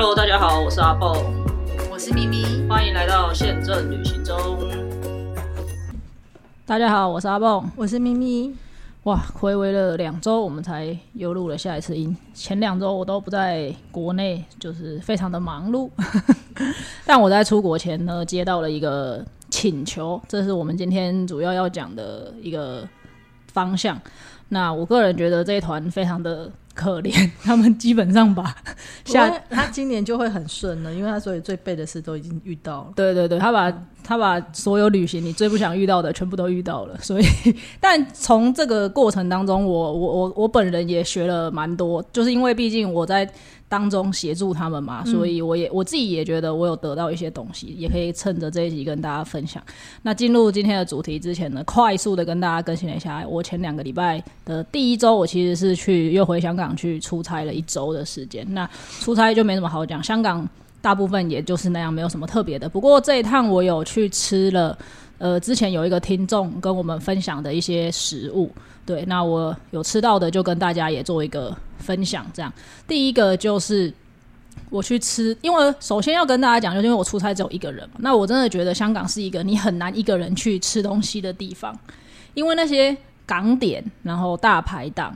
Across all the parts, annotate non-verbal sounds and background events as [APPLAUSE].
Hello，大家好，我是阿豹，我是咪咪，欢迎来到宪政旅行中。大家好，我是阿蹦。我是咪咪。哇，回违了两周，我们才又录了下一次音。前两周我都不在国内，就是非常的忙碌。[LAUGHS] 但我在出国前呢，接到了一个请求，这是我们今天主要要讲的一个方向。那我个人觉得这一团非常的可怜，[LAUGHS] 他们基本上把下他今年就会很顺了，因为他所有最背的事都已经遇到了。对对对，他把他把所有旅行你最不想遇到的全部都遇到了，所以 [LAUGHS] 但从这个过程当中，我我我我本人也学了蛮多，就是因为毕竟我在。当中协助他们嘛，所以我也我自己也觉得我有得到一些东西，也可以趁着这一集跟大家分享。那进入今天的主题之前呢，快速的跟大家更新了一下，我前两个礼拜的第一周，我其实是去又回香港去出差了一周的时间。那出差就没什么好讲，香港大部分也就是那样，没有什么特别的。不过这一趟我有去吃了，呃，之前有一个听众跟我们分享的一些食物。对，那我有吃到的就跟大家也做一个分享。这样，第一个就是我去吃，因为首先要跟大家讲，就是因为我出差只有一个人嘛。那我真的觉得香港是一个你很难一个人去吃东西的地方，因为那些港点、然后大排档、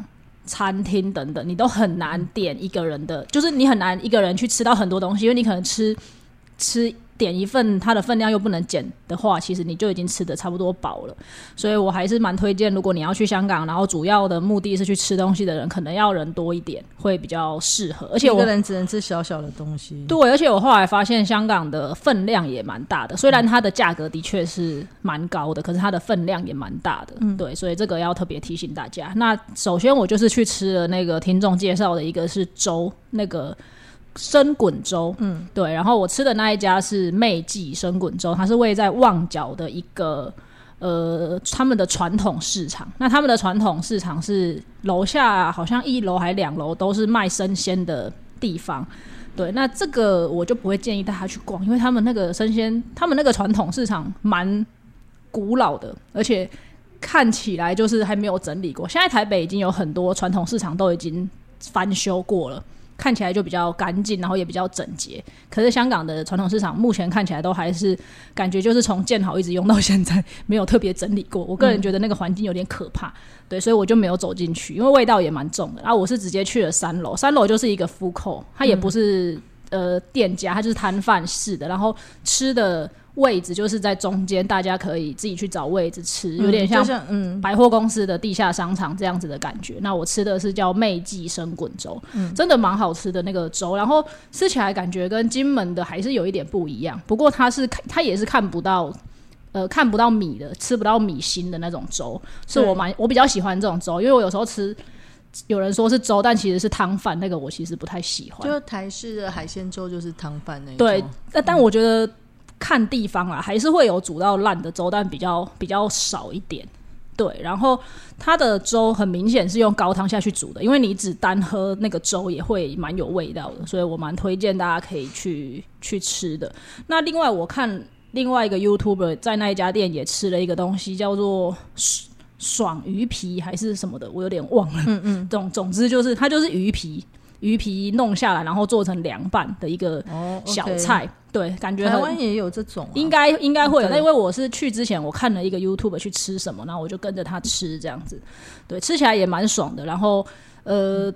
餐厅等等，你都很难点一个人的，就是你很难一个人去吃到很多东西，因为你可能吃吃。点一份，它的分量又不能减的话，其实你就已经吃的差不多饱了。所以我还是蛮推荐，如果你要去香港，然后主要的目的是去吃东西的人，可能要人多一点，会比较适合。而且一个人只能吃小小的东西。对，而且我后来发现香港的分量也蛮大的，虽然它的价格的确是蛮高的，可是它的分量也蛮大的。嗯，对，所以这个要特别提醒大家。那首先我就是去吃了那个听众介绍的一个是粥，那个。生滚粥，嗯，对，然后我吃的那一家是媚记生滚粥，它是位在旺角的一个呃他们的传统市场。那他们的传统市场是楼下好像一楼还两楼都是卖生鲜的地方。对，那这个我就不会建议大家去逛，因为他们那个生鲜，他们那个传统市场蛮古老的，而且看起来就是还没有整理过。现在台北已经有很多传统市场都已经翻修过了。看起来就比较干净，然后也比较整洁。可是香港的传统市场目前看起来都还是感觉就是从建好一直用到现在，没有特别整理过。我个人觉得那个环境有点可怕，对，所以我就没有走进去，因为味道也蛮重的。然后我是直接去了三楼，三楼就是一个 f 口，它也不是呃店家，它就是摊贩式的，然后吃的。位置就是在中间，大家可以自己去找位置吃，有点像嗯百货公司的地下商场这样子的感觉。那我吃的是叫妹记生滚粥，真的蛮好吃的那个粥，然后吃起来感觉跟金门的还是有一点不一样。不过它是它也是看不到呃看不到米的，吃不到米心的那种粥，是我蛮我比较喜欢这种粥，因为我有时候吃有人说是粥，但其实是汤饭，那个我其实不太喜欢。就台式的海鲜粥就是汤饭那对，但但我觉得。看地方啊，还是会有煮到烂的粥，但比较比较少一点。对，然后它的粥很明显是用高汤下去煮的，因为你只单喝那个粥也会蛮有味道的，所以我蛮推荐大家可以去去吃的。那另外我看另外一个 YouTuber 在那一家店也吃了一个东西，叫做爽鱼皮还是什么的，我有点忘了。嗯嗯，总总之就是它就是鱼皮。鱼皮弄下来，然后做成凉拌的一个小菜，对，感觉台湾也有这种，应该应该会有。那因为我是去之前，我看了一个 YouTube 去吃什么，然后我就跟着他吃这样子，对，吃起来也蛮爽的。然后呃，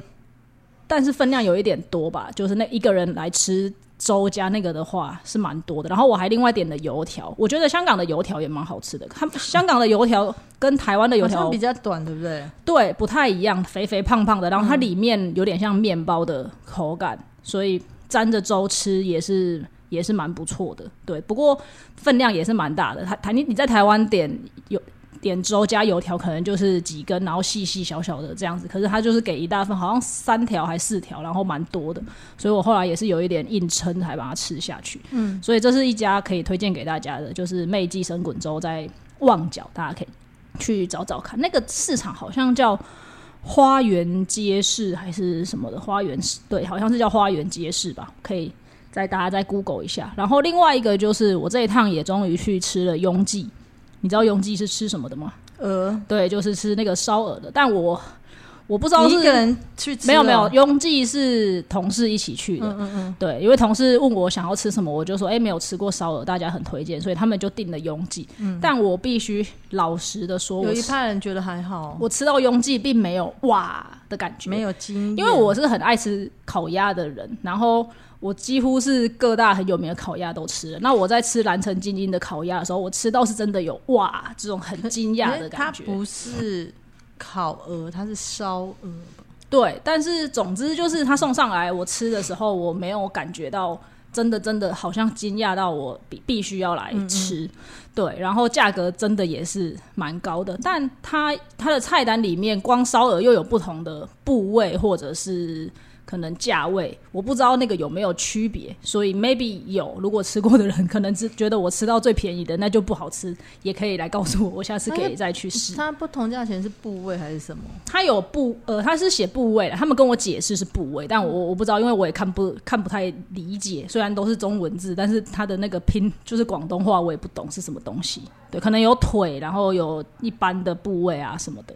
但是分量有一点多吧，就是那一个人来吃。粥加那个的话是蛮多的，然后我还另外点了油条，我觉得香港的油条也蛮好吃的。它 [LAUGHS] 香港的油条跟台湾的油条比较短，对不对？对，不太一样，肥肥胖胖的，然后它里面有点像面包的口感，所以沾着粥吃也是也是蛮不错的。对，不过分量也是蛮大的。台台你你在台湾点有。点粥加油条可能就是几根，然后细细小小的这样子。可是他就是给一大份，好像三条还四条，然后蛮多的。所以我后来也是有一点硬撑才把它吃下去。嗯，所以这是一家可以推荐给大家的，就是妹记生滚粥在旺角，大家可以去找找看。那个市场好像叫花园街市还是什么的花园市，对，好像是叫花园街市吧。可以再大家再 Google 一下。然后另外一个就是我这一趟也终于去吃了拥记。你知道拥记是吃什么的吗？鹅，对，就是吃那个烧鹅的。但我我不知道是你一个人去没有没有，拥挤是同事一起去的。嗯嗯嗯，对，因为同事问我想要吃什么，我就说哎、没有吃过烧鹅，大家很推荐，所以他们就订了拥挤。但我必须老实的说，嗯有一派人觉得还好，我吃到拥挤并没有哇的感觉，没有经验，因为我是很爱吃烤鸭的人，然后我几乎是各大很有名的烤鸭都吃了。那我在吃蓝城精英的烤鸭的时候，我吃到是真的有哇这种很惊讶的感觉。不是烤鹅，它是烧鹅，对，但是总之就是他送上来，我吃的时候我没有感觉到真的真的好像惊讶到我必必须要来吃。对，然后价格真的也是蛮高的，但它它的菜单里面光烧鹅又有不同的部位或者是。可能价位我不知道那个有没有区别，所以 maybe 有。如果吃过的人可能只觉得我吃到最便宜的那就不好吃，也可以来告诉我，我下次可以再去试。它不同价钱是部位还是什么？它有部呃，它是写部位的，他们跟我解释是部位，但我我不知道，因为我也看不看不太理解。虽然都是中文字，但是它的那个拼就是广东话，我也不懂是什么东西。对，可能有腿，然后有一般的部位啊什么的。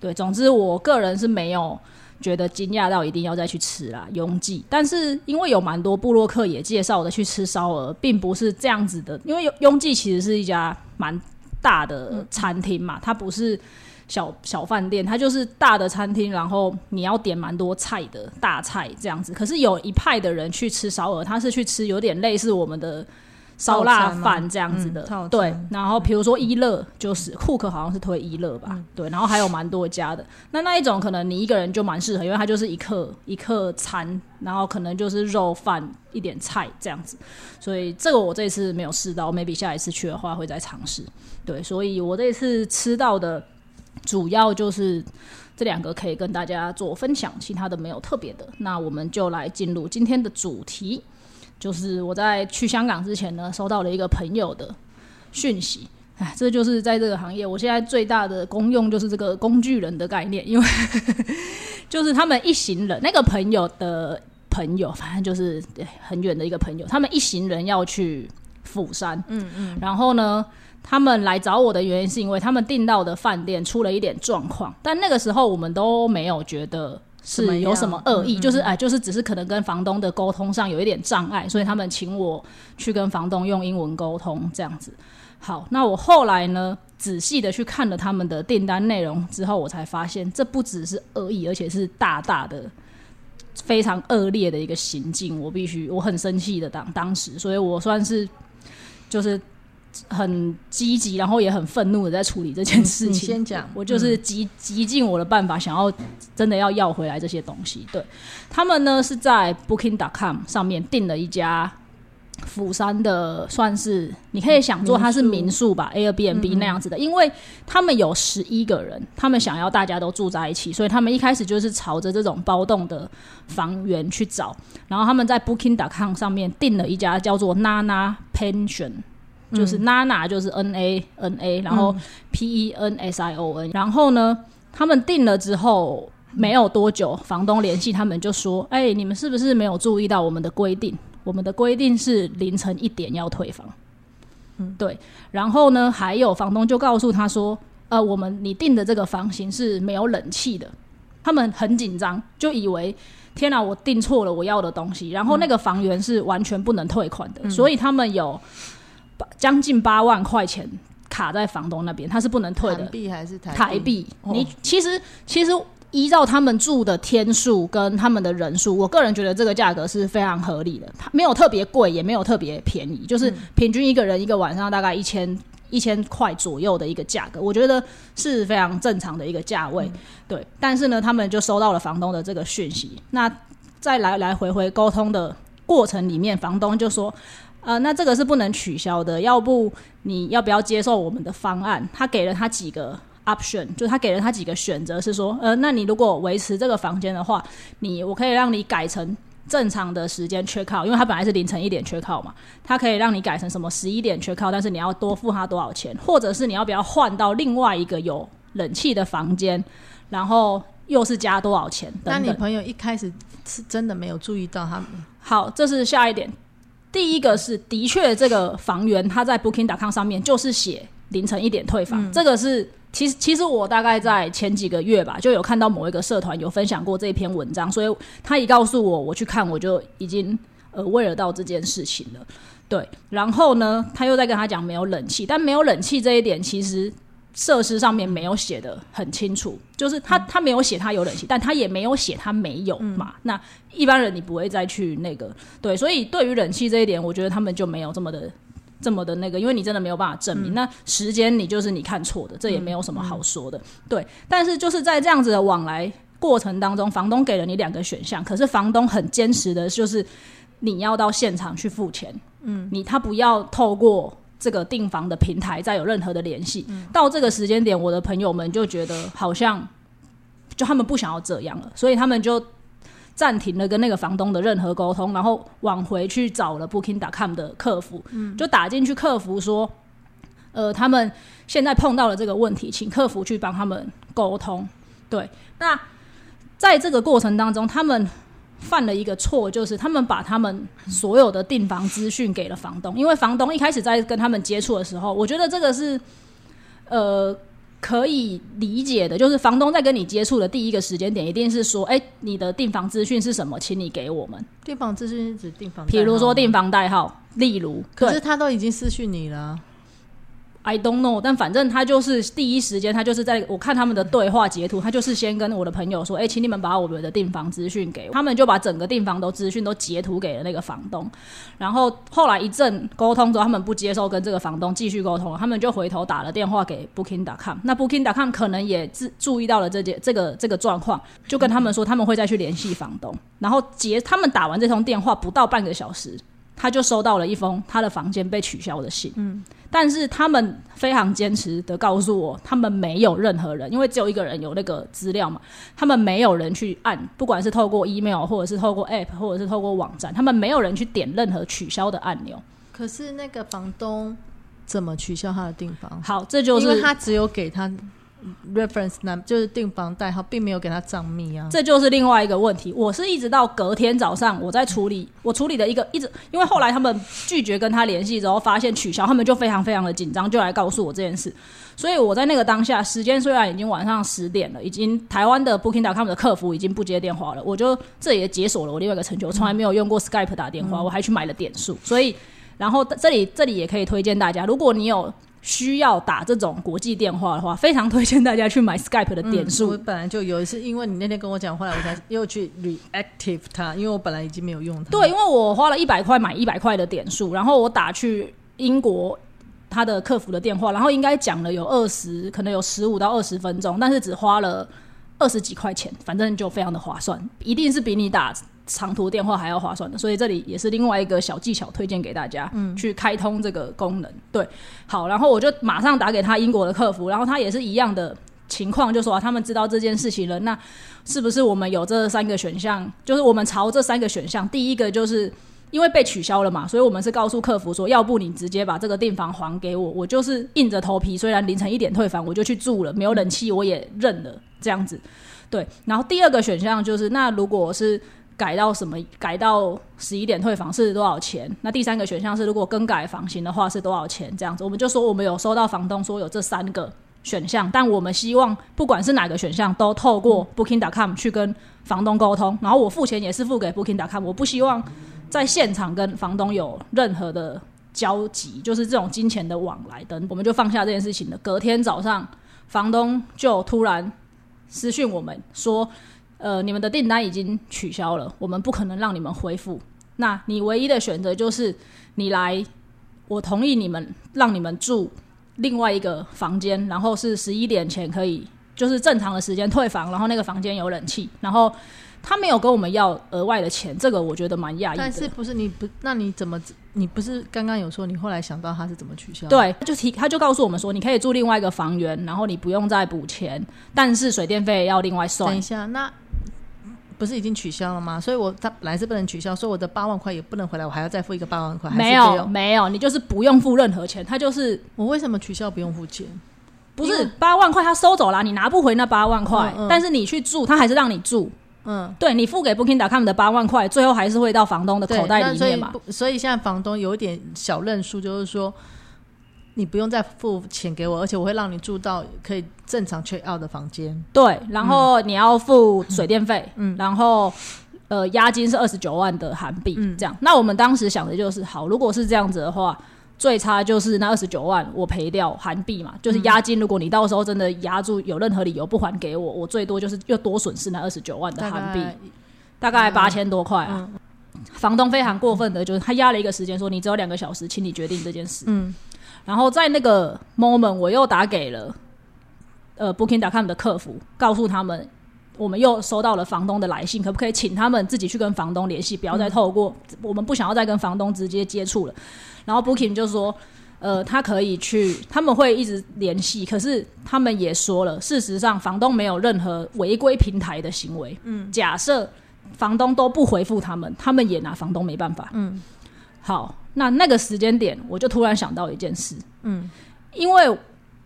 对，总之我个人是没有觉得惊讶到一定要再去吃啦，拥挤。但是因为有蛮多布洛克也介绍的去吃烧鹅，并不是这样子的，因为拥拥挤其实是一家蛮大的餐厅嘛，它不是。小小饭店，它就是大的餐厅，然后你要点蛮多菜的大菜这样子。可是有一派的人去吃烧鹅，他是去吃有点类似我们的烧腊饭这样子的对。然后比如说一乐，就是库克好像是推一乐吧，对。然后还有蛮多家的，那那一种可能你一个人就蛮适合，因为它就是一客一客餐，然后可能就是肉饭一点菜这样子。所以这个我这次没有试到，maybe 下一次去的话会再尝试。对，所以我这次吃到的。主要就是这两个可以跟大家做分享，其他的没有特别的。那我们就来进入今天的主题，就是我在去香港之前呢，收到了一个朋友的讯息。哎，这就是在这个行业，我现在最大的功用就是这个工具人的概念，因为 [LAUGHS] 就是他们一行人，那个朋友的朋友，反正就是很远的一个朋友，他们一行人要去釜山，嗯嗯，然后呢，他们来找我的原因是因为他们订到的饭店出了一点状况，但那个时候我们都没有觉得是有什么恶意，就是哎，就是只是可能跟房东的沟通上有一点障碍，所以他们请我去跟房东用英文沟通这样子。好，那我后来呢，仔细的去看了他们的订单内容之后，我才发现这不只是恶意，而且是大大的。非常恶劣的一个行径，我必须我很生气的当当时，所以我算是就是很积极，然后也很愤怒的在处理这件事情。你先讲，我就是极极尽我的办法，想要真的要要回来这些东西。对他们呢，是在 Booking.com 上面订了一家釜山的，算是你可以想做它是民宿吧，Airbnb 那样子的，因为他们有十一个人，他们想要大家都住在一起，所以他们一开始就是朝着这种包栋的房源去找，然后他们在 Booking.com 上面订了一家叫做 Nana Pension。就是 Nana 就是 N A N A，然后 P E N S I O N，然后呢，他们订了之后没有多久，房东联系他们就说：“哎、你们是不是没有注意到我们的规定？我们的规定是凌晨一点要退房。”嗯，对。然后呢，还有房东就告诉他说：“呃，我们你订的这个房型是没有冷气的。”他们很紧张，就以为天哪，我订错了我要的东西。然后那个房源是完全不能退款的，所以他们有将近八万块钱卡在房东那边，他是不能退的台。币还是台台币，哦你其实其实依照他们住的天数跟他们的人数，我个人觉得这个价格是非常合理的，它没有特别贵，也没有特别便宜，就是平均一个人一个晚上大概一千一千块左右的一个价格，我觉得是非常正常的一个价位。对，但是呢，他们就收到了房东的这个讯息，那在来来回回沟通的过程里面，房东就说。呃，那这个是不能取消的，要不你要不要接受我们的方案？他给了他几个 option，就他给了他几个选择，是说，呃，那你如果维持这个房间的话，你我可以让你改成正常的时间 check out，因为他本来是凌晨一点 check out 嘛，他可以让你改成什么十一点 check out，但是你要多付他多少钱，或者是你要不要换到另外一个有冷气的房间，然后又是加多少钱等等。那你朋友一开始是真的没有注意到他们，好，这是下一点。第一个是，的确这个房源他在 Booking.com 上面就是写凌晨一点退房，这个是其实其实我大概在前几个月吧，就有看到某一个社团有分享过这篇文章，所以他一告诉我我去看，我就已经呃为了到这件事情了。对，然后呢，他又在跟他讲没有冷气，但没有冷气这一点其实。设施上面没有写的很清楚，就是他他没有写他有冷气，但他也没有写他没有嘛。那一般人你不会再去那个对，所以对于冷气这一点，我觉得他们就没有这么的这么的那个，因为你真的没有办法证明。那时间你就是你看错的，这也没有什么好说的。对，但是就是在这样子的往来过程当中，房东给了你两个选项，可是房东很坚持的就是你要到现场去付钱。嗯，你他不要透过。这个订房的平台再有任何的联系，到这个时间点，我的朋友们就觉得好像就他们不想要这样了，所以他们就暂停了跟那个房东的任何沟通，然后往回去找了 Booking.com 的客服，就打进去客服说，呃，他们现在碰到了这个问题，请客服去帮他们沟通。对，那在这个过程当中，他们。犯了一个错，就是他们把他们所有的订房资讯给了房东，因为房东一开始在跟他们接触的时候，我觉得这个是呃可以理解的，就是房东在跟你接触的第一个时间点，一定是说，哎，你的订房资讯是什么，请你给我们。订房资讯是指订房，比如说订房代号，例如，可是他都已经私讯你了。I don't know，但反正他就是第一时间，他就是在我看他们的对话截图，他就是先跟我的朋友说：“哎，请你们把我们的订房资讯给我。”他们就把整个订房都资讯都截图给了那个房东。然后后来一阵沟通之后，他们不接受跟这个房东继续沟通了，他们就回头打了电话给 Booking.com。那 Booking.com 可能也注注意到了这件这个这个状况，就跟他们说他们会再去联系房东。然后结他们打完这通电话不到半个小时，他就收到了一封他的房间被取消的信。嗯。但是他们非常坚持的告诉我，他们没有任何人，因为只有一个人有那个资料嘛，他们没有人去按，不管是透过 email 或者是透过 app 或者是透过网站，他们没有人去点任何取消的按钮。可是那个房东怎么取消他的订房？好，这就是因为他只有给他。Reference 那就是订房代号，并没有给他账密啊，这就是另外一个问题。我是一直到隔天早上，我在处理，我处理的一个一直，因为后来他们拒绝跟他联系之后，发现取消，他们就非常非常的紧张，就来告诉我这件事。所以我在那个当下，时间虽然已经晚上十点了，已经台湾的 Booking.com 的客服已经不接电话了，我就这也解锁了我另外一个成就，我从来没有用过 Skype 打电话，我还去买了点数。所以，然后这里这里也可以推荐大家，如果你有。需要打这种国际电话的话，非常推荐大家去买 Skype 的点数。我本来就有一次，因为你那天跟我讲，后来我才又去 reactive 它，因为我本来已经没有用它。对，因为我花了一百块买一百块的点数，然后我打去英国他的客服的电话，然后应该讲了有二十，可能有十五到二十分钟，但是只花了二十几块钱，反正就非常的划算，一定是比你打。长途电话还要划算的，所以这里也是另外一个小技巧推荐给大家，嗯，去开通这个功能。对，好，然后我就马上打给他英国的客服，然后他也是一样的情况，就说他们知道这件事情了，那是不是我们有这三个选项？就是我们朝这三个选项，第一个就是因为被取消了嘛，所以我们是告诉客服说，要不你直接把这个订房还给我，我就是硬着头皮，虽然凌晨一点退房，我就去住了，没有冷气我也认了，这样子。对，然后第二个选项就是，那如果是改到什么？改到十一点退房是多少钱？那第三个选项是，如果更改房型的话是多少钱？这样子，我们就说我们有收到房东说有这三个选项，但我们希望不管是哪个选项，都透过 Booking.com 去跟房东沟通。然后我付钱也是付给 Booking.com，我不希望在现场跟房东有任何的交集，就是这种金钱的往来等，我们就放下这件事情了。隔天早上，房东就突然私讯我们说。呃，你们的订单已经取消了，我们不可能让你们恢复。那你唯一的选择就是你来，我同意你们让你们住另外一个房间，然后是十一点前可以，就是正常的时间退房，然后那个房间有冷气，然后他没有跟我们要额外的钱，这个我觉得蛮讶异。但是不是你不？那你怎么？你不是刚刚有说你后来想到他是怎么取消？对，就提他就告诉我们说，你可以住另外一个房源，然后你不用再补钱，但是水电费要另外算。等一下，那。不是已经取消了吗？所以我他本来是不能取消，所以我的八万块也不能回来，我还要再付一个八万块。没有，没有，你就是不用付任何钱，他就是我为什么取消不用付钱？不是八万块他收走了，你拿不回那八万块，但是你去住，他还是让你住。嗯，对你付给 Booking.com 的八万块，最后还是会到房东的口袋里面嘛？所以现在房东有一点小认输，就是说。你不用再付钱给我，而且我会让你住到可以正常 check out 的房间。对，然后你要付水电费，嗯，然后呃押金是二十九万的韩币，这样。那我们当时想的就是，好，如果是这样子的话，最差就是那二十九万我赔掉韩币嘛，就是押金。如果你到时候真的压住，有任何理由不还给我，我最多就是又多损失那二十九万的韩币，大概八千多块啊。房东非常过分的，就是他压了一个时间，说你只有两个小时，请你决定这件事。嗯。然后在那个 moment，我又打给了呃 Booking.com 的客服，告诉他们我们又收到了房东的来信，可不可以请他们自己去跟房东联系，不要再透过我们不想要再跟房东直接接触了。然后 Booking 就说，呃，他可以去，他们会一直联系，可是他们也说了，事实上房东没有任何违规平台的行为。嗯，假设房东都不回复他们，他们也拿房东没办法。嗯，好。那那个时间点，我就突然想到一件事，嗯，因为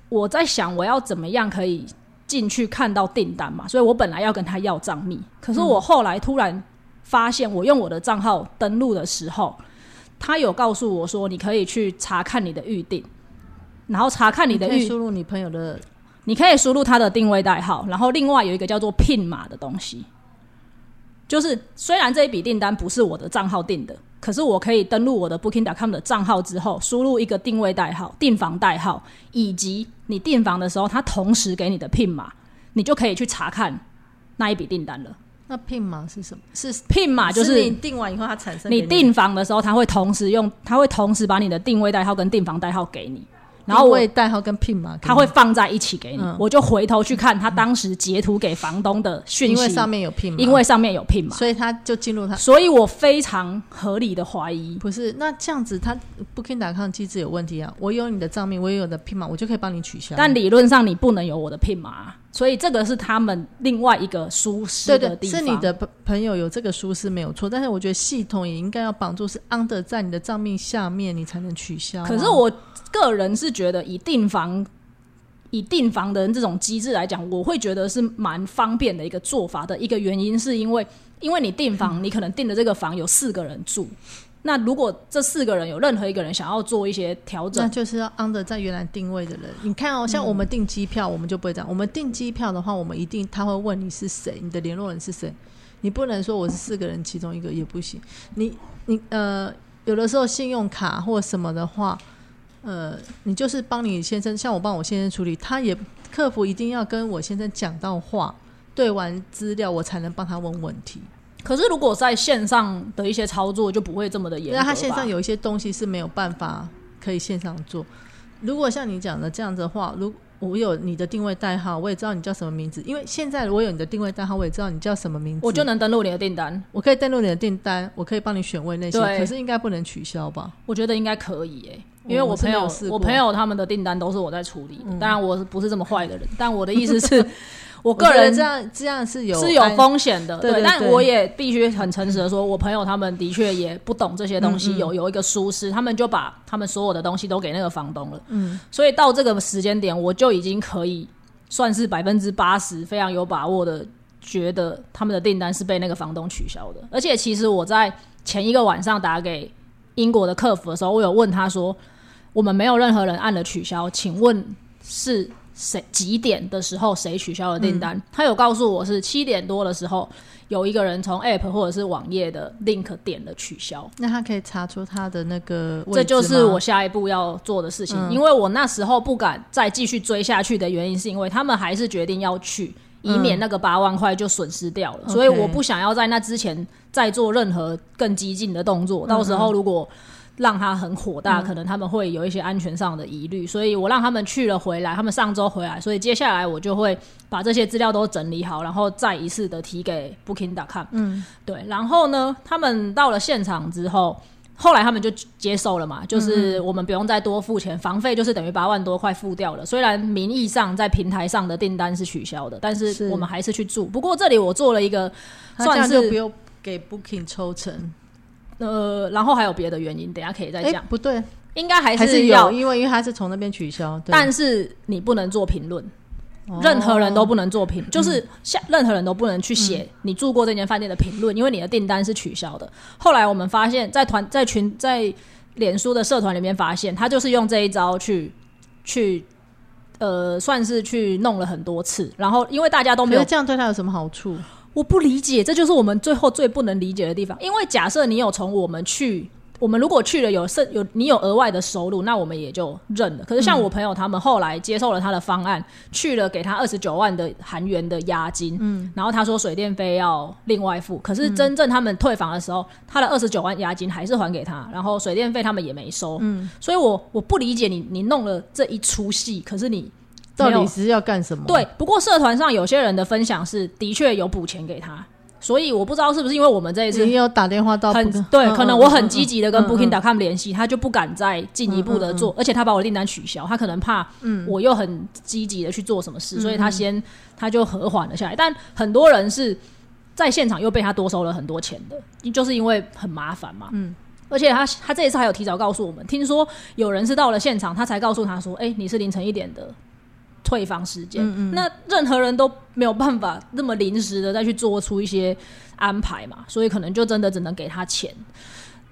我在想我要怎么样可以进去看到订单嘛，所以我本来要跟他要账密，可是我后来突然发现，我用我的账号登录的时候，他有告诉我说，你可以去查看你的预定，然后查看你的预输入你朋友的，你可以输入他的定位代号，然后另外有一个叫做 PIN 码的东西，就是虽然这一笔订单不是我的账号订的。可是我可以登录我的 Booking.com 的账号之后，输入一个定位代号、订房代号，以及你订房的时候，它同时给你的 PIN 码，你就可以去查看那一笔订单了。那 PIN 码是什么？是 PIN 码就是你订完以后它产生。你订房的时候，它会同时用，它会同时把你的定位代号跟订房代号给你。然后我也代号跟 PIN 嘛，他会放在一起给你，我就回头去看他当时截图给房东的讯息，因为上面有 PIN 码，因为上面有 PIN 嘛，所以他就进入他，所以我非常合理的怀疑，不是那这样子，他 Booking.com 机制有问题啊！我有你的账面，我也有的 PIN 码，我就可以帮你取消，但理论上你不能有我的 PIN 码。所以这个是他们另外一个舒适的地方。是你的朋朋友有这个舒适没有错，但是我觉得系统也应该要绑住，是 under 在你的账面下面，你才能取消。可是我个人是觉得，以订房以订房的这种机制来讲，我会觉得是蛮方便的一个做法的一个原因，是因为因为你订房，你可能订的这个房有四个人住。那如果这四个人有任何一个人想要做一些调整，那就是要 under 在原来定位的人。你看哦，像我们订机票，我们就不会这样。我们订机票的话，我们一定他会问你是谁，你的联络人是谁。你不能说我是四个人其中一个也不行。你你呃，有的时候信用卡或什么的话，呃，你就是帮你先生，像我帮我先生处理，他也客服一定要跟我先生讲到话，对完资料，我才能帮他问问题。可是，如果在线上的一些操作就不会这么的严。那他线上有一些东西是没有办法可以线上做。如果像你讲的这样子的话，如我有你的定位代号，我也知道你叫什么名字。因为现在我有你的定位代号，我也知道你叫什么名字，我就能登录你的订单。我可以登录你的订单，我可以帮你选位那些。可是应该不能取消吧？我觉得应该可以诶，因为我朋友我朋友他们的订单都是我在处理。当然，我不是这么坏的人，但我的意思是。我个人这样这样是有是有风险的，对，但我也必须很诚实的说，我朋友他们的确也不懂这些东西，有有一个疏失，他们就把他们所有的东西都给那个房东了，嗯，所以到这个时间点，我就已经可以算是百分之八十非常有把握的，觉得他们的订单是被那个房东取消的。而且其实我在前一个晚上打给英国的客服的时候，我有问他说，我们没有任何人按了取消，请问是？谁几点的时候谁取消了订单？他有告诉我是七点多的时候，有一个人从 App 或者是网页的 link 点了取消。那他可以查出他的那个，这就是我下一步要做的事情。因为我那时候不敢再继续追下去的原因，是因为他们还是决定要去，以免那个八万块就损失掉了。所以我不想要在那之前再做任何更激进的动作。到时候如果让他很火大，可能他们会有一些安全上的疑虑，所以我让他们去了回来，他们上周回来，所以接下来我就会把这些资料都整理好，然后再一次的提给 Booking.com。嗯，对，然后呢，他们到了现场之后，后来他们就接受了嘛，就是我们不用再多付钱，房费就是等于八万多块付掉了。虽然名义上在平台上的订单是取消的，但是我们还是去住。不过这里我做了一个，算是不用给 Booking 抽成。呃，然后还有别的原因，等下可以再讲。不对，应该还是有，因为因为他是从那边取消，但是你不能做评论，任何人都不能做评，就是像任何人都不能去写你住过这间饭店的评论，因为你的订单是取消的。后来我们发现，在团在群在脸书的社团里面发现，他就是用这一招去去呃，算是去弄了很多次，然后因为大家都没有这样对他有什么好处？我不理解，这就是我们最后最不能理解的地方。因为假设你有从我们去，我们如果去了有剩有你有额外的收入，那我们也就认了。可是像我朋友他们后来接受了他的方案，去了给他二十九万的韩元的押金，嗯，然后他说水电费要另外付。可是真正他们退房的时候，他的二十九万押金还是还给他，然后水电费他们也没收。嗯，所以我我不理解你你弄了这一出戏，可是你。到底是要干什么？对，不过社团上有些人的分享是的确有补钱给他，所以我不知道是不是因为我们这一次你有打电话到很对，嗯可能我很嗯积极的跟嗯 Booking.com 联系，他就不敢再进一步的做，而且他把我订单取消，他可能怕我又很积极的去做什么事，所以他先他就和缓了下来。但很多人是在现场又被他多收了很多钱的，就是因为很麻烦嘛。嗯。而且他他这一次还有提早告诉我们，听说有人是到了现场，他才告诉他说：“哎、你是凌晨一点的退房时间。那任何人都没有办法那么临时的再去做出一些安排嘛，所以可能就真的只能给他钱。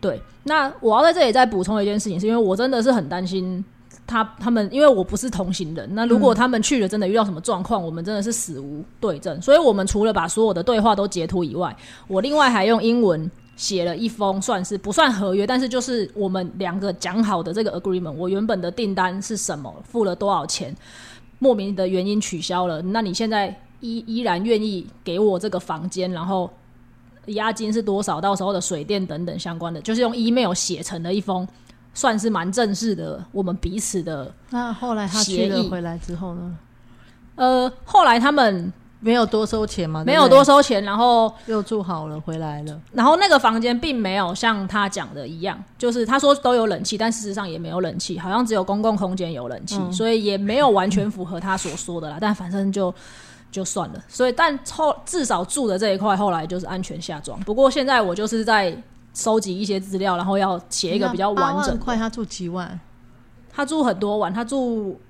对，那我要在这里再补充一件事情，是因为我真的是很担心他他们，因为我不是同行人，那如果他们去了真的遇到什么状况，我们真的是死无对证。所以我们除了把所有的对话都截图以外，我另外还用英文。写了一封算是不算合约，但是就是我们两个讲好的这个 agreement。我原本的订单是什么，付了多少钱，莫名的原因取消了。那你现在依依然愿意给我这个房间，然后押金是多少？到时候的水电等等相关的，就是用 email 写成了一封，算是蛮正式的，我们彼此的。那后来他去了回来之后呢？呃，后来他们没有多收钱吗？没有多收钱，然后又住好了，回来了。然后那个房间并没有像他讲的一样，就是他说都有冷气，但事实上也没有冷气，好像只有公共空间有冷气，嗯所以也没有完全符合他所说的啦。[COUGHS] 但反正就就算了。所以但后至少住的这一块后来就是安全下装。不过现在我就是在收集一些资料，然后要写一个比较完整的。万块，他住几万？他住很多晚，他住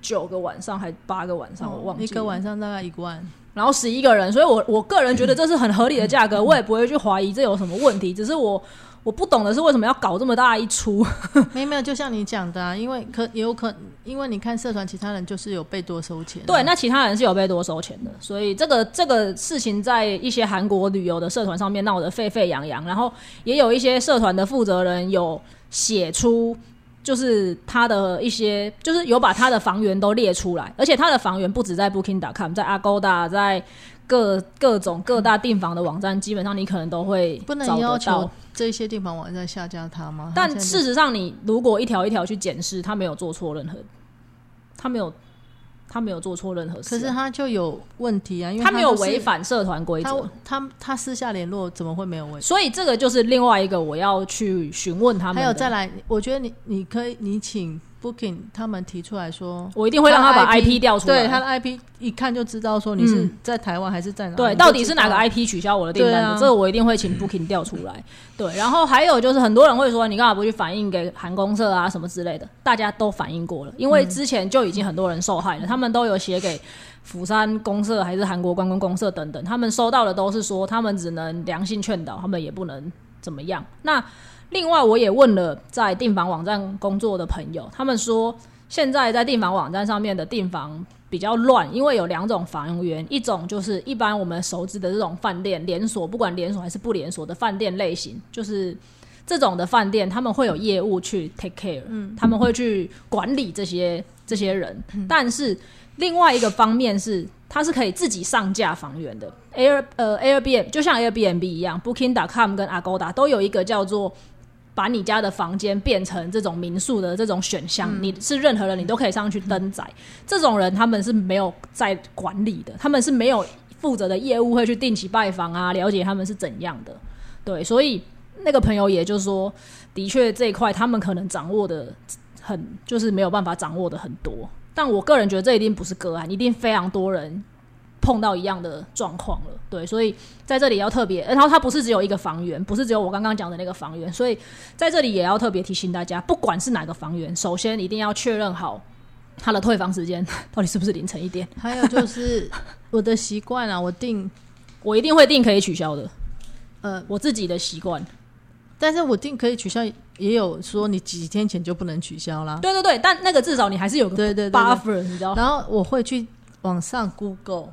九个晚上还八个晚上，我忘记哦一个晚上大概一万。然后十一个人，所以我我个人觉得这是很合理的价格，我也不会去怀疑这有什么问题。[LAUGHS] 只是我我不懂的是为什么要搞这么大一出？[LAUGHS] 没有没有，就像你讲的啊，因为可也有可，因为你看社团其他人就是有被多收钱啊、对，那其他人是有被多收钱的，所以这个这个事情在一些韩国旅游的社团上面闹得沸沸扬扬，然后也有一些社团的负责人有写出。就是他的一些，就是有把他的房源都列出来，而且他的房源不止在 Booking.com，在 Agoda，在各各种各大订房的网站，基本上你可能都会不能找得到要求这些订房网站下架它吗？但事实上，你如果一条一条去检视，他没有做错任何，他没有，他没有做错任何事啊、可是他就有问题啊，因为他没有违反社团规则，他他私下联络怎么会没有问题？所以这个就是另外一个我要去询问他们的。还有再来，我觉得你你可以你请 Booking 他们提出来说，我一定会让他把 IP 调出来。对他的 IP 一看就知道说你是嗯在台湾还是在哪，对，到底是哪个 IP 取消我的订单的？啊这个我一定会请 Booking 调出来。对，然后还有就是很多人会说，你干嘛不去反映给韩公社啊什么之类的？大家都反映过了，因为之前就已经很多人受害了，他们都有写给釜山公社还是韩国观光公社等等，他们收到的都是说他们只能良性劝导，他们也不能怎么样。那另外，我也问了在订房网站工作的朋友，他们说现在在订房网站上面的订房比较乱，因为有两种房源，一种就是一般我们熟知的这种饭店连锁，不管连锁还是不连锁的饭店类型，就是这种的饭店，他们会有业务去 [LAUGHS] take care，嗯，他们会去管理这些这些人，但是另外一个方面是。它是可以自己上架房源的，Air 呃 Airbnb 就像 Airbnb 一样，Booking.com 跟 Agoda 都有一个叫做把你家的房间变成这种民宿的这种选项，你是任何人你都可以上去登载。这种人他们是没有在管理的，他们是没有负责的业务会去定期拜访啊，了解他们是怎样的。对，所以那个朋友也就是说，的确这一块他们可能掌握的很，就是没有办法掌握的很多。但我个人觉得这一定不是个案，一定非常多人碰到一样的状况了。对，所以在这里要特别，然后它不是只有一个房源，不是只有我刚刚讲的那个房源，所以在这里也要特别提醒大家，不管是哪个房源，首先一定要确认好它的退房时间 [LAUGHS] 到底是不是凌晨一点。还有就是我的习惯啊，我定我一定会定可以取消的，呃我自己的习惯。但是我定可以取消，也有说你几天前就不能取消啦。对对对，但那个至少你还是有个对对对对 buffer，你知道？然后我会去网上 Google，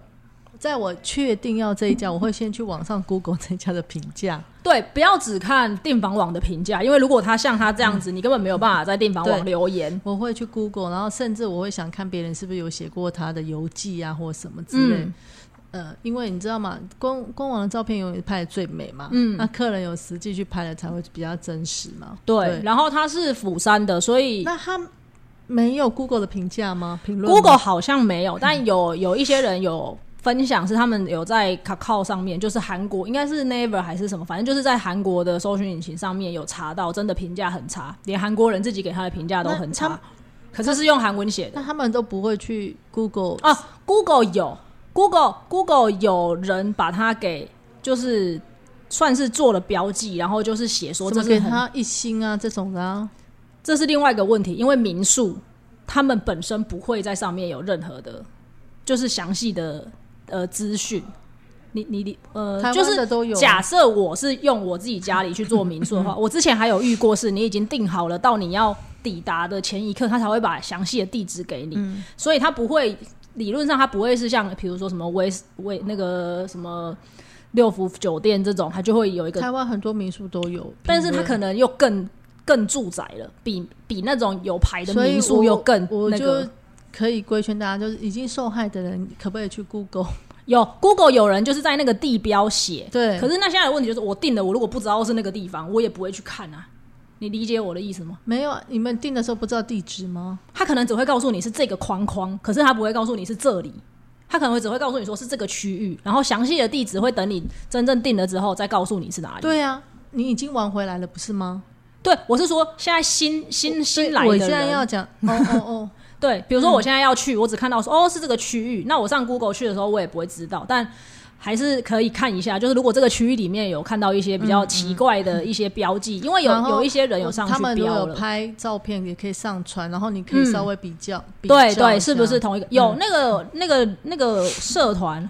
在我确定要这一家，我会先去网上 Google 这一家的评价。对，不要只看订房网的评价，因为如果他像他这样子，你根本没有办法在订房网留言。我会去 Google，然后甚至我会想看别人是不是有写过他的游记啊，或什么之类。嗯呃，因为你知道吗？官官网的照片永远拍的最美嘛，嗯那客人有实际去拍的才会比较真实嘛。对，然后他是釜山的，所以那他没有 Google 的评价吗？评论吗 Google 好像没有，但有有一些人有分享是他们有在 Kakao 上面，就是韩国应该是 Never 还是什么，反正就是在韩国的搜寻引擎上面有查到，真的评价很差，连韩国人自己给他的评价都很差。可是是用韩文写的那他们都不会去 Google 啊，Google 有 Google Google 有人把它给就是算是做了标记，然后就是写说这是很给他一星啊这种的啊。这是另外一个问题，因为民宿他们本身不会在上面有任何的，就是详细的呃资讯。你你你呃，就是假设我是用我自己家里去做民宿的话，[LAUGHS] 我之前还有遇过，是你已经订好了，到你要抵达的前一刻，他才会把详细的地址给你，嗯所以他不会理论上他不会是像比如说什么威威那个什么六福酒店这种，他就会有一个台湾很多民宿都有，但是他可能又更更住宅了，比比那种有牌的民宿又更那个。可以规劝大家，就是已经受害的人，可不可以去 Google？[LAUGHS] 有 Google 有人就是在那个地标写，对可是那现在的问题就是，我定的，我如果不知道是那个地方，我也不会去看啊。你理解我的意思吗？没有，啊你们订的时候不知道地址吗？他可能只会告诉你是这个框框，可是他不会告诉你是这里。他可能会只会告诉你说是这个区域，然后详细的地址会等你真正定了之后再告诉你是哪里。对啊，你已经玩回来了，不是吗？对，我是说现在新新新来的人，我现在要讲，哦哦哦，对，比如说我现在要去，我只看到说哦是这个区域，那我上 Google 去的时候我也不会知道，但还是可以看一下。就是如果这个区域里面有看到一些比较奇怪的一些标记，因为有有一些人有上去他们。有拍照片，也可以上传，然后你可以嗯稍微比较，比对对，是不是同一个？有那个那个那个社团，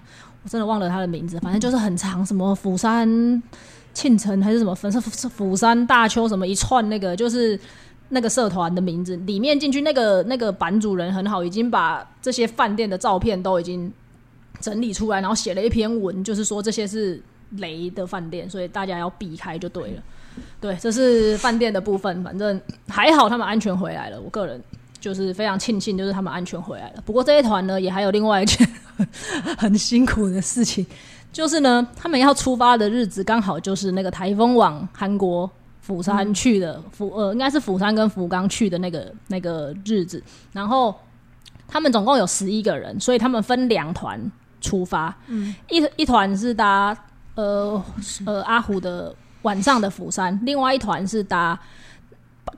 我真的忘了他的名字，反正就是很长，什么釜山庆城还是什么，反正是釜山大邱什么一串那个，就是那个社团的名字。里面进去那个那个版主人很好，已经把这些饭店的照片都已经整理出来，然后写了一篇文，就是说这些是雷的饭店，所以大家要避开就对了。对，这是饭店的部分，反正还好他们安全回来了。我个人就是非常庆幸，就是他们安全回来了。不过这一团呢，也还有另外一件很辛苦的事情，[LAUGHS] 就是呢，他们要出发的日子刚好就是那个台风往韩国釜山去的，釜呃应该是釜山跟福冈去的那个那个日子，然后他们总共有十一个人，所以他们分两团出发，嗯，一一团是搭呃呃阿虎的晚上的釜山，另外一团是搭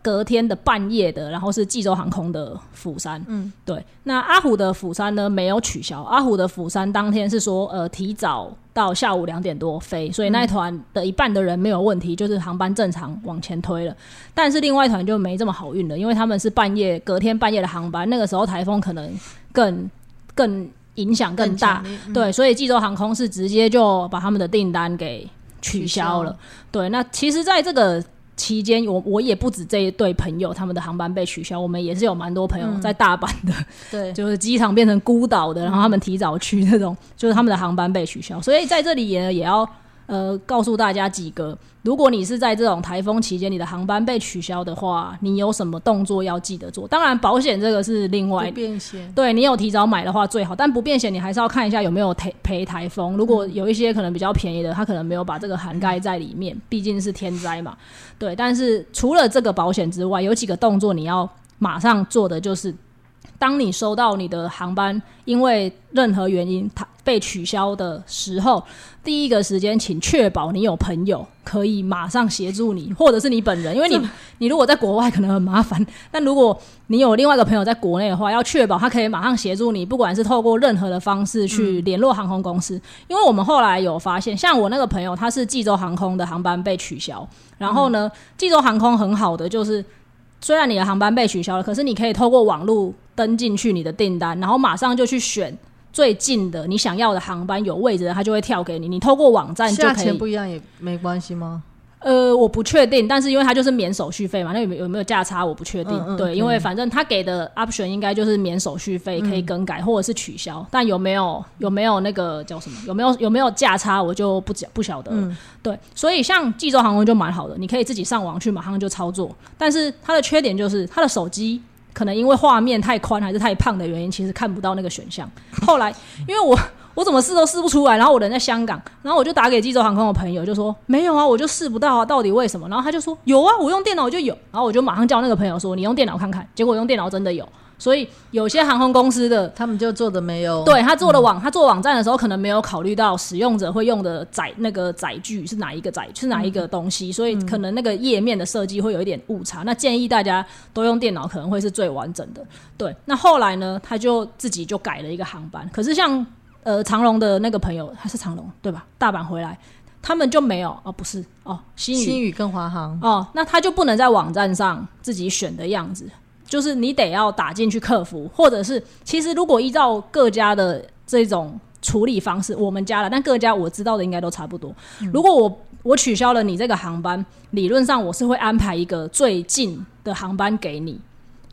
隔天的半夜的，然后是济州航空的釜山。嗯，对。那阿虎的釜山呢没有取消，阿虎的釜山当天是说呃提早到下午两点多飞，所以那一团的一半的人没有问题，就是航班正常往前推了。但是另外一团就没这么好运了，因为他们是半夜隔天半夜的航班，那个时候台风可能更更影响更大对，所以济州航空是直接就把他们的订单给取消了。对，那其实在这个期间，我我也不止这一对朋友，他们的航班被取消，我们也是有蛮多朋友嗯。在大阪的，[LAUGHS] 对，就是机场变成孤岛的，然后他们提早去那种，就是他们的航班被取消，所以在这里也也要呃告诉大家几个，如果你是在这种台风期间，你的航班被取消的话，你有什么动作要记得做？当然，保险这个是另外不变险，对你有提早买的话最好，但不变险你还是要看一下有没有赔赔台风。如果有一些可能比较便宜的，它可能没有把这个涵盖在里面，毕竟是天灾嘛。对，但是除了这个保险之外，有几个动作你要马上做的就是，当你收到你的航班因为任何原因它被取消的时候，第一个时间请确保你有朋友可以马上协助你，或者是你本人，因为你 [LAUGHS] 你如果在国外可能很麻烦，但如果你有另外一个朋友在国内的话，要确保他可以马上协助你，不管是透过任何的方式去联络航空公司。因为我们后来有发现，像我那个朋友，他是济州航空的航班被取消，然后呢，济州航空很好的就是。虽然你的航班被取消了，可是你可以透过网络登进去你的订单，然后马上就去选最近的你想要的航班有位置的，它就会跳给你。你透过网站就可以价钱不一样也没关系吗？呃，我不确定，但是因为它就是免手续费嘛，那有没有有没有价差我不确定。对，因为反正他给的 option 应该就是免手续费，可以更改、或者是取消，但有没有有没有那个叫什么？有没有有没有价差，我就不不晓得了。对，所以像济州航空就蛮好的，你可以自己上网去马上就操作，但是它的缺点就是它的手机。可能因为画面太宽还是太胖的原因，其实看不到那个选项。[LAUGHS] 后来，因为我我怎么试都试不出来，然后我人在香港，然后我就打给济州航空的朋友，就说没有啊，我就试不到啊，到底为什么？然后他就说有啊，我用电脑就有，然后我就马上叫那个朋友说你用电脑看看，结果用电脑真的有。所以有些航空公司的他们就做的没有对他做的网，他做网站的时候可能没有考虑到使用者会用的载那个载具是哪一个载是哪一个东西，所以可能那个页面的设计会有一点误差。那建议大家都用电脑，可能会是最完整的。对，那后来呢，他就自己就改了一个航班。可是像呃长龙的那个朋友，他是长龙对吧？大阪回来，他们就没有哦，不是哦，新宇新宇跟华航，哦，那他就不能在网站上自己选的样子，就是你得要打进去客服，或者是其实如果依照各家的这种处理方式，我们家的，但各家我知道的应该都差不多。如果我我取消了你这个航班，理论上我是会安排一个最近的航班给你。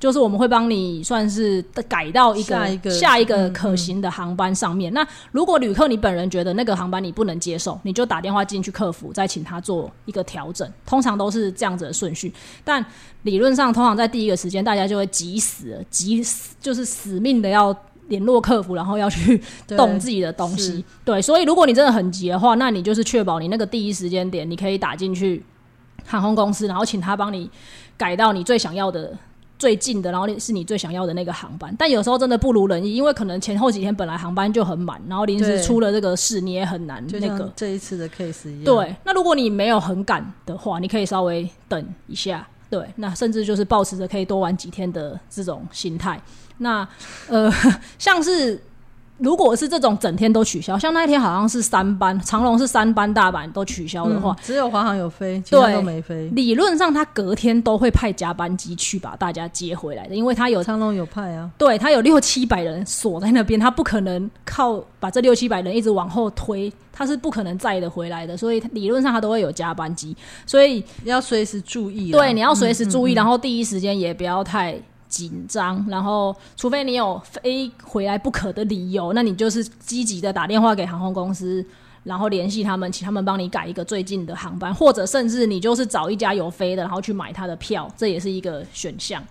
就是我们会帮你算是改到一个下一个可行的航班上面。那如果旅客你本人觉得那个航班你不能接受，你就打电话进去客服，再请他做一个调整。通常都是这样子的顺序，但理论上通常在第一个时间大家就会急死了，急死就是死命的要。联络客服，然后要去动自己的东是西，对，所以如果你真的很急的话，那你就是确保你那个第一时间点，你可以打进去航空公司，然后请他帮你改到你最想要的、最近的，然后是你最想要的那个航班。但有时候真的不如人意，因为可能前后几天本来航班就很满，然后临时出了这个事，你也很难就那个像。这一次的 case 一样。，对，那如果你没有很赶的话，你可以稍微等一下。对，那甚至就是保持着可以多玩几天的这种心态。那呃，[LAUGHS] 像是如果是这种整天都取消，像那一天好像是三班，长龙是三班大阪都取消的话，嗯只有华航有飞，其他都没飞。理论上他隔天都会派加班机去把大家接回来的，因为他有长龙有派啊，对他有六七百人锁在那边，他不可能靠把这六七百人一直往后推，他是不可能载得回来的，所以理论上他都会有加班机，所以要随时注意啦。对你要随时注意，嗯嗯然后第一时间也不要太。紧张，然后除非你有非回来不可的理由，那你就是积极的打电话给航空公司，然后联系他们，请他们帮你改一个最近的航班，或者甚至你就是找一家有飞的，然后去买他的票，这也是一个选项。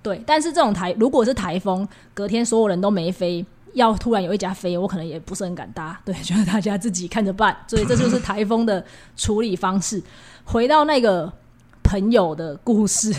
对，但是这种台如果是台风，隔天所有人都没飞，要突然有一家飞，我可能也不是很敢搭。对，就是大家自己看着办。所以这就是台风的处理方式。回到那个朋友的故事，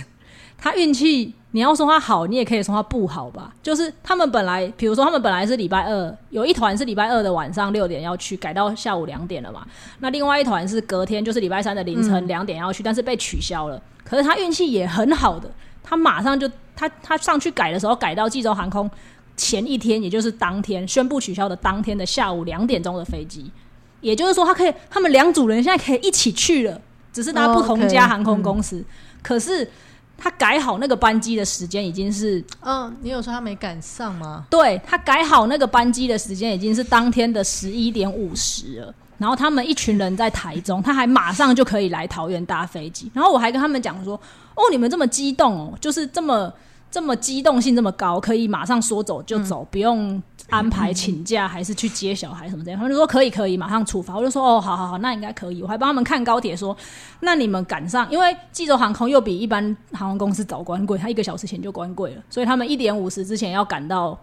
他运气，你要说他好，你也可以说他不好吧。就是他们本来，比如说他们本来是礼拜二，有一团是礼拜二的晚上六点要去，改到下午两点了嘛。那另外一团是隔天，就是礼拜三的凌晨两点要去，但是被取消了。可是他运气也很好的，他马上就他他上去改的时候，改到济州航空前一天，也就是当天宣布取消的当天的下午两点钟的飞机。也就是说，他可以，他们两组人现在可以一起去了，只是搭不同家航空公司。可是他改好那个班机的时间已经是嗯，你有说他没赶上吗？对他改好那个班机的时间已经是当天的十一点五十了。然后他们一群人在台中，他还马上就可以来桃园搭飞机。然后我还跟他们讲说：“哦，你们这么激动哦，就是这么这么机动性这么高，可以马上说走就走，不用安排请假还是去接小孩什么这样。”他们就说：“可以，可以，马上出发。”我就说：“哦，好好好，那应该可以。”我还帮他们看高铁，说：“那你们赶上，因为济州航空又比一般航空公司早关柜，它一个小时前就关柜了，所以他们一点五十之前要赶到。”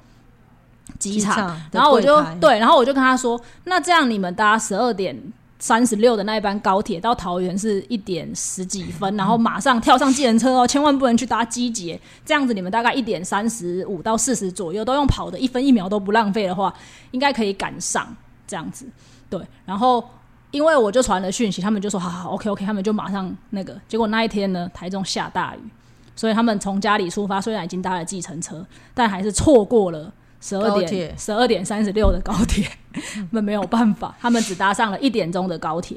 机场，然后我就对，然后我就跟他说，那这样你们搭十二点三十六的那一班高铁到桃园是一点十几分，然后马上跳上计程车哦，千万不能去搭机捷，这样子你们大概一点三十五到四十左右都用跑的，一分一秒都不浪费的话，应该可以赶上这样子。对，然后因为我就传了讯息，他们就说好好 OK OK，他们就马上那个，结果那一天呢，台中下大雨，所以他们从家里出发，虽然已经搭了计程车，但还是错过了十二点十二点三十六的高铁，他们 [LAUGHS] 没有办法，他们只搭上了一点钟的高铁。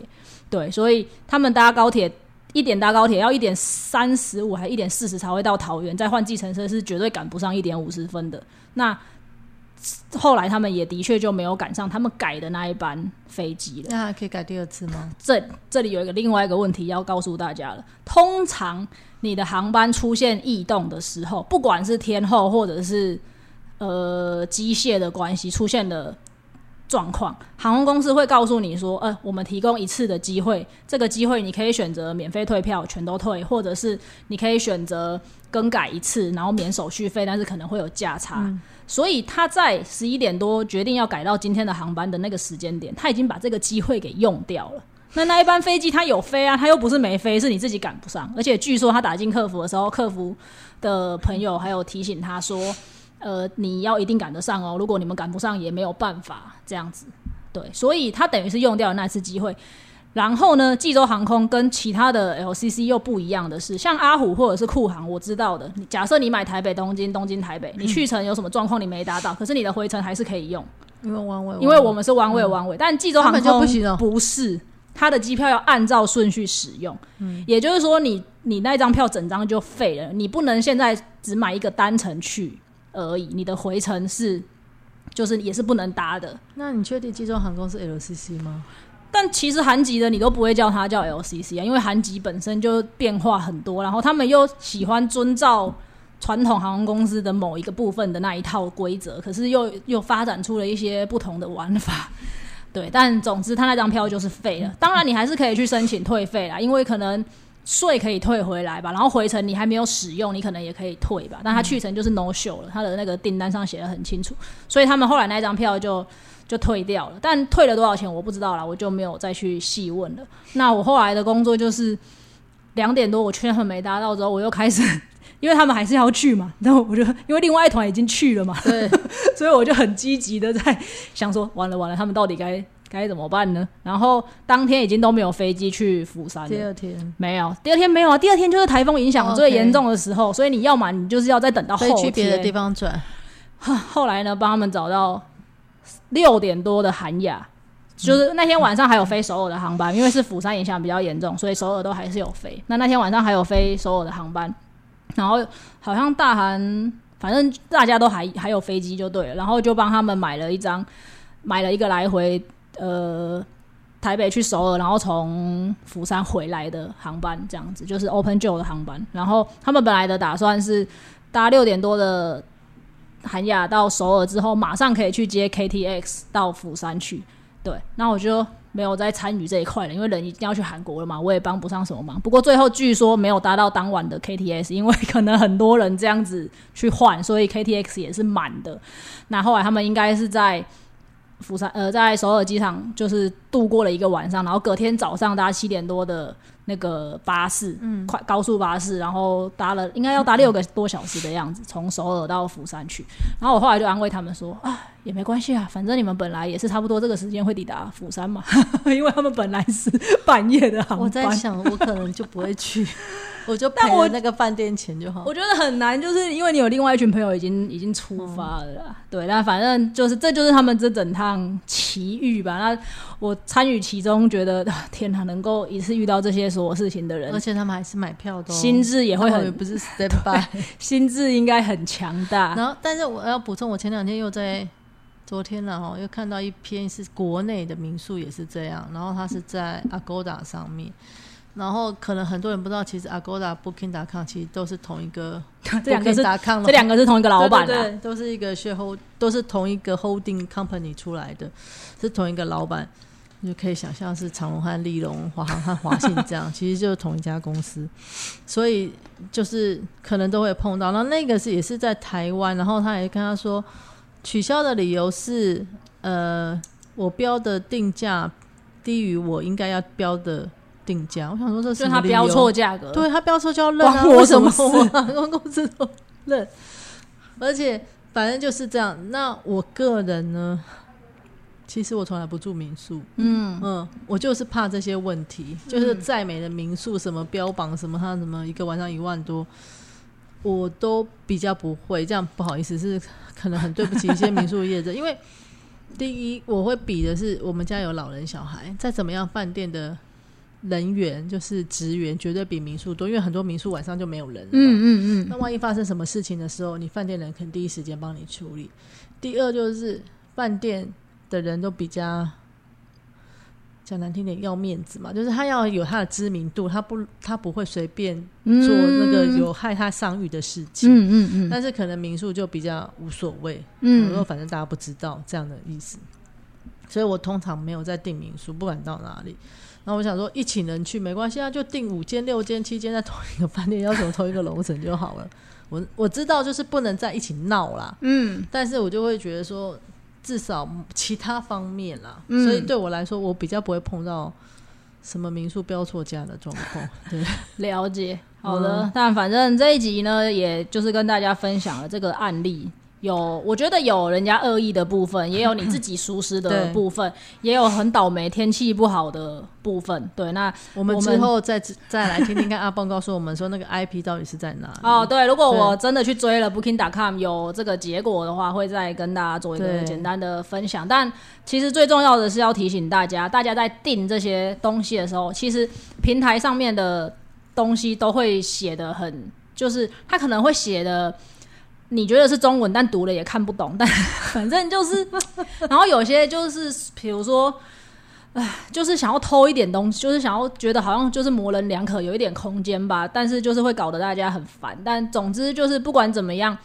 对，所以他们搭高铁一点搭高铁要一点三十五还一点四十才会到桃园，再换计程车是绝对赶不上一点五十分的。那后来他们也的确就没有赶上他们改的那一班飞机了。那还可以改第二次吗？这这里有一个另外一个问题要告诉大家了。通常你的航班出现异动的时候，不管是天后或者是呃机械的关系出现的状况，航空公司会告诉你说：“呃，我们提供一次的机会，这个机会你可以选择免费退票，全都退，或者是你可以选择更改一次，然后免手续费，但是可能会有价差。所以他在十一点多决定要改到今天的航班的那个时间点，他已经把这个机会给用掉了。那那一班飞机他有飞啊，他又不是没飞，是你自己赶不上。而且据说他打进客服的时候，客服的朋友还有提醒他说：“呃，你要一定赶得上哦，如果你们赶不上也没有办法这样子。”对，所以他等于是用掉了那次机会。然后呢，济州航空跟其他的 LCC 又不一样的是，像阿虎或者是酷航，我知道的。假设你买台北东京，东京台北，你去程有什么状况你没达到，可是你的回程还是可以用，因为弯位，因为我们是弯位弯位。但济州航空不行哦不是，它的机票要按照顺序使用。嗯也就是说你，你那张票整张就废了，你不能现在只买一个单程去而已，你的回程是就是也是不能搭的。那你确定济州航空是 LCC 吗？但其实韩籍的你都不会叫它叫 LCC 啊，因为韩籍本身就变化很多，然后他们又喜欢遵照传统航空公司的某一个部分的那一套规则，可是又又发展出了一些不同的玩法。[LAUGHS] 对，但总之他那张票就是废了。当然你还是可以去申请退费啦，因为可能税可以退回来吧，然后回程你还没有使用，你可能也可以退吧。但他去程就是 no show 了，他的那个订单上写的很清楚，所以他们后来那张票就。就退掉了，但退了多少钱我不知道了，我就没有再去细问了。那我后来的工作就是两点多，我确认没搭到之后，我又开始，[LAUGHS] 因为他们还是要去嘛，然后我就 [LAUGHS] 因为另外一团已经去了嘛，对，[LAUGHS] 所以我就很积极的在想说，完了完了，他们到底该该怎么办呢？然后当天已经都没有飞机去釜山了，第二天没有，第二天没有啊，第二天就是台风影响哦最严重的时候，所以你要么你就是要再等到后飞去别的地。方转，[LAUGHS] 后来呢，帮他们找到六点多的韩亚，就是那天晚上还有飞首尔的航班，因为是釜山影响比较严重，所以首尔都还是有飞。那那天晚上还有飞首尔的航班，然后好像大韩，反正大家都还还有飞机就对了，然后就帮他们买了一张，买了一个来回呃台北去首尔，然后从釜山回来的航班，这样子就是 Open Joe 的航班。然后他们本来的打算是搭六点多的韩亚到首尔之后，马上可以去接 KTX 到釜山去。对，那我就没有再参与这一块了，因为人已经要去韩国了嘛，我也帮不上什么忙。不过最后据说没有搭到当晚的 KTX，因为可能很多人这样子去换，所以 KTX 也是满的。那后来他们应该是在釜山呃，在首尔机场就是度过了一个晚上，然后隔天早上搭七点多的那个巴士，嗯，快高速巴士，然后搭了应该要搭六个多小时的样子，从首尔到釜山去。然后我后来就安慰他们说啊，也没关系啊，反正你们本来也是差不多这个时间会抵达釜山嘛，[LAUGHS] 因为他们本来是半夜的航班。我在想，我可能就不会去，[LAUGHS] 我就但我赔了那个饭店钱就好。我觉得很难，就是因为你有另外一群朋友已经已经出发了啦，对，那反正就是这就是他们这整趟奇遇吧。那我参与其中，觉得啊 [SIGHS] 天哪，能够一次遇到这些所有事情的人而，且他们还是买票的、哦，心智也会很，不是 [LAUGHS] stand by。心智应该很强大。然后，但是我要补充，我前两天又在昨天呢哈，又看到一篇是国内的民宿也是这样，然后它是在 Agoda 上面，然后可能很多人不知道，其实 Agoda、Booking.com 其实都是同一个 [LAUGHS] 这两个是 Booking.com 这两个是同一个老板啊，对对对，都是一个 sharehold，都是同一个 holding company 出来的，是同一个老板，你就可以想象是长隆和丽隆、华航和华信这样，[LAUGHS] 其实就是同一家公司，所以就是可能都会碰到。然后那个是也是在台湾，然后他也跟他说，取消的理由是，呃，我标的定价低于我应该要标的定价。我想说这就是他标错价格，对他标错就要认为什么我航空公司都认？而且反正就是这样。那我个人呢，其实我从来不住民宿，嗯，嗯，我就是怕这些问题，就是再美的民宿，什么标榜什么他什么一个晚上一万多，我都比较不会。这样不好意思，是可能很对不起一些民宿业者，因为第一我会比的是我们家有老人小孩，再怎么样饭店的人员就是职员绝对比民宿多，因为很多民宿晚上就没有人了。嗯嗯嗯，那万一发生什么事情的时候，你饭店人肯第一时间帮你处理。第二就是饭店的人都比较讲难听点，要面子嘛，就是他要有他的知名度，他不他不会随便做那个有害他商誉的事情。嗯嗯嗯但是可能民宿就比较无所谓，我嗯说反正大家不知道这样的意思，所以我通常没有在订民宿，不管到哪里。然后我想说，一群人去没关系啊，就订五间、六间、七间在同一个饭店，要求同一个楼层就好了。我我知道就是不能在一起闹啦，嗯但是我就会觉得说，至少其他方面啦，嗯所以对我来说，我比较不会碰到什么民宿标错价的状况。[LAUGHS] 对，了解，好的。但反正这一集呢，也就是跟大家分享了这个案例。有，我觉得有人家恶意的部分，也有你自己疏失的部分，也有很倒霉天气不好的部分。对，那我们之后再再来听听看阿邦告诉我们说那个 IP 到底是在哪里。[LAUGHS] 哦，对，如果我真的去追了 Booking.com 有这个结果的话，会再跟大家做一个简单的分享。但其实最重要的是要提醒大家，大家在订这些东西的时候，其实平台上面的东西都会写的很，就是他可能会写的。你觉得是中文，但读了也看不懂，[LAUGHS] 但反正就是，然后有些就是，比如说，唉，就是想要偷一点东西，就是想要觉得好像就是模棱两可，有一点空间吧，但是就是会搞得大家很烦。但总之就是不管怎么样，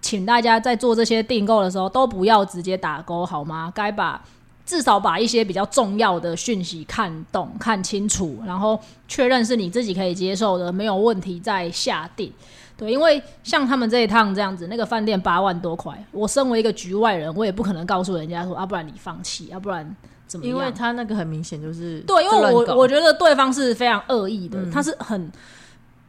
请大家在做这些订购的时候都不要直接打勾好吗？该把至少把一些比较重要的讯息看懂、看清楚，然后确认是你自己可以接受的，没有问题再下定。对，因为像他们这一趟这样子，那个饭店八万多块，我身为一个局外人，我也不可能告诉人家说，啊，不然你放弃，要、不然怎么样？因为他那个很明显就是对，因为我我觉得对方是非常恶意的，嗯他是很，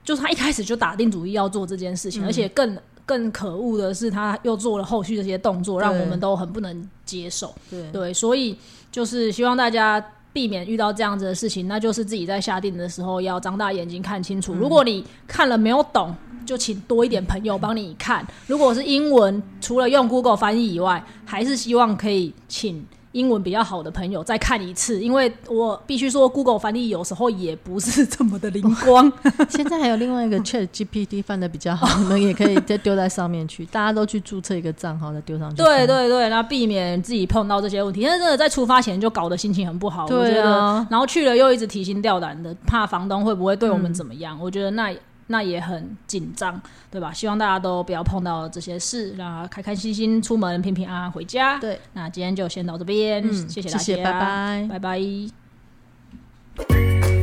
就是他一开始就打定主意要做这件事情，嗯而且更更可恶的是，他又做了后续这些动作，让我们都很不能接受。对对，所以就是希望大家避免遇到这样子的事情，那就是自己在下定的时候要张大眼睛看清嗯楚。如果你看了没有懂，就请多一点朋友帮你看。如果是英文，除了用 Google 翻译以外，还是希望可以请。英文比较好的朋友再看一次，因为我必须说，Google 翻译有时候也不是这么的灵光。[LAUGHS] 现在还有另外一个 Chat GPT 翻的比较好，你们也可以再丢在上面去，大家都去注册一个账号再丢上去。对，对对，然后避免自己碰到这些问题。但是真的在出发前就搞得心情很不好，我对觉得啊。然后去了又一直提心吊胆的，怕房东会不会对我们怎么样？我觉得那那也很紧张，对吧？希望大家都不要碰到这些事，让开开心心出门，平平安安回家。对，那今天就先到这边，嗯谢谢大家，谢谢拜拜拜拜。